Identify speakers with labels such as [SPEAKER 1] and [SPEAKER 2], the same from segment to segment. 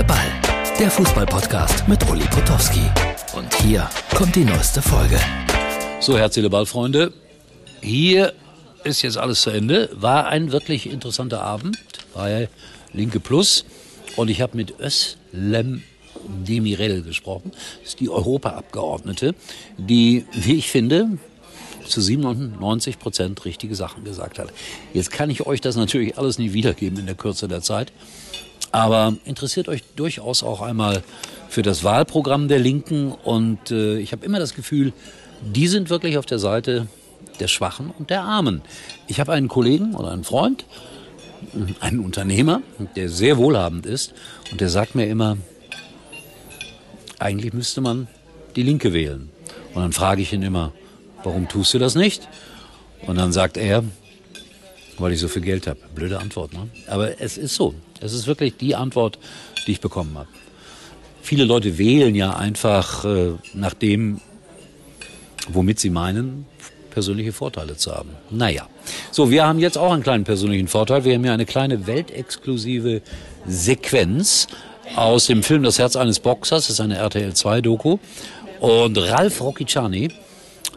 [SPEAKER 1] Seele, Ball. Der Fußballpodcast mit Uli Potowski. Und hier kommt die neueste Folge.
[SPEAKER 2] So, Herz, Seele, Ball, Freunde. Hier ist jetzt alles zu Ende. War ein wirklich interessanter Abend bei Linke Plus. Und ich habe mit Özlem Demirel gesprochen. Das ist die Europaabgeordnete, die, wie ich finde, zu 97 Prozent richtige Sachen gesagt hat. Jetzt kann ich euch das natürlich alles nicht wiedergeben in der Kürze der Zeit. Aber interessiert euch durchaus auch einmal für das Wahlprogramm der Linken. Und äh, ich habe immer das Gefühl, die sind wirklich auf der Seite der Schwachen und der Armen. Ich habe einen Kollegen oder einen Freund, einen Unternehmer, der sehr wohlhabend ist. Und der sagt mir immer, eigentlich müsste man die Linke wählen. Und dann frage ich ihn immer, warum tust du das nicht? Und dann sagt er, weil ich so viel Geld habe. Blöde Antwort, ne? Aber es ist so. Es ist wirklich die Antwort, die ich bekommen habe. Viele Leute wählen ja einfach äh, nach dem, womit sie meinen, persönliche Vorteile zu haben. Naja. So, wir haben jetzt auch einen kleinen persönlichen Vorteil. Wir haben hier eine kleine weltexklusive Sequenz aus dem Film Das Herz eines Boxers. Das ist eine RTL 2 Doku. Und Ralf Rocchiciani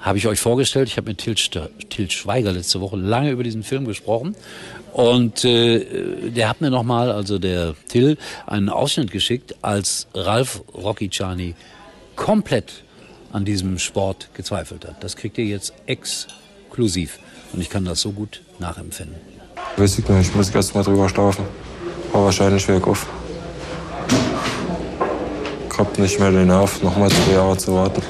[SPEAKER 2] habe ich euch vorgestellt. Ich habe mit Til, Til Schweiger letzte Woche lange über diesen Film gesprochen. Und äh, der hat mir nochmal, also der Till, einen Ausschnitt geschickt, als Ralf Rocchiciani komplett an diesem Sport gezweifelt hat. Das kriegt ihr jetzt exklusiv. Und ich kann das so gut nachempfinden.
[SPEAKER 3] Weiß ich nicht, ich muss erst mal drüber schlafen. Aber wahrscheinlich weg auf. Ich hab nicht mehr den Nerv, nochmal zwei Jahre zu warten.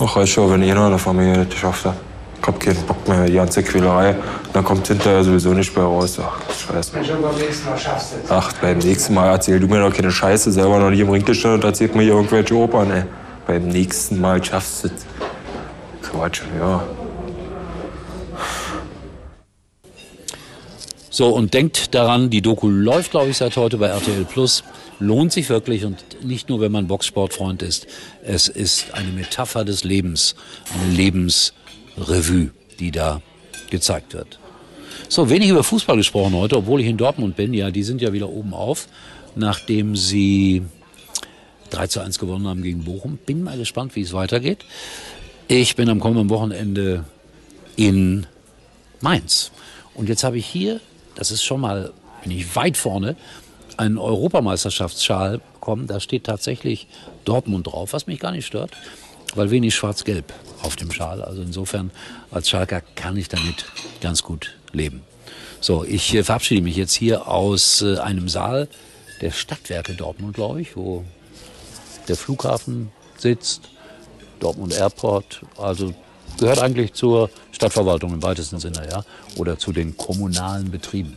[SPEAKER 3] Ach, wenn einer in der Familie nicht geschafft hat. Ich hab keinen Bock mehr, die ganze Quälerei. Dann kommt hinterher sowieso nicht mehr raus. Ach, scheiße.
[SPEAKER 4] Schon beim nächsten Mal schaffst du es.
[SPEAKER 3] Ach, beim nächsten Mal erzähl du mir doch keine Scheiße. Selber noch nie im Ring gestanden und erzählt mir hier irgendwelche Opern, ey. Beim nächsten Mal schaffst du es. Quatsch, ja.
[SPEAKER 2] So, und denkt daran, die Doku läuft, glaube ich, seit heute bei RTL Plus. Lohnt sich wirklich und nicht nur, wenn man Boxsportfreund ist. Es ist eine Metapher des Lebens, eine Lebensrevue, die da gezeigt wird. So, wenig über Fußball gesprochen heute, obwohl ich in Dortmund bin. Ja, die sind ja wieder oben auf, nachdem sie 3 zu 1 gewonnen haben gegen Bochum. Bin mal gespannt, wie es weitergeht. Ich bin am kommenden Wochenende in Mainz. Und jetzt habe ich hier, das ist schon mal, bin ich weit vorne, einen Europameisterschaftsschal bekommen. Da steht tatsächlich Dortmund drauf, was mich gar nicht stört, weil wenig schwarz-gelb auf dem Schal. Also insofern als Schalker kann ich damit ganz gut leben. So, ich äh, verabschiede mich jetzt hier aus äh, einem Saal der Stadtwerke Dortmund, glaube ich, wo der Flughafen sitzt, Dortmund Airport, also gehört eigentlich zur Stadtverwaltung im weitesten Sinne, ja, oder zu den kommunalen Betrieben.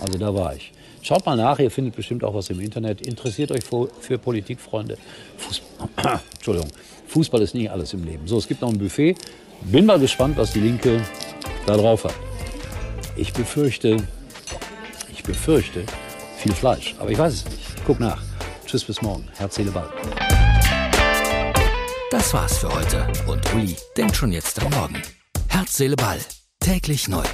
[SPEAKER 2] Also da war ich. Schaut mal nach, ihr findet bestimmt auch was im Internet. Interessiert euch für, für Politik, Freunde. Fußball, Entschuldigung, Fußball ist nicht alles im Leben. So, es gibt noch ein Buffet. Bin mal gespannt, was die Linke da drauf hat. Ich befürchte, ich befürchte viel Fleisch, aber ich weiß es nicht. Guck nach. Tschüss, bis morgen. Herz, Seele, Ball.
[SPEAKER 1] Das war's für heute. Und Uli denkt schon jetzt am Morgen. Herz, Seele, Ball. Täglich neu.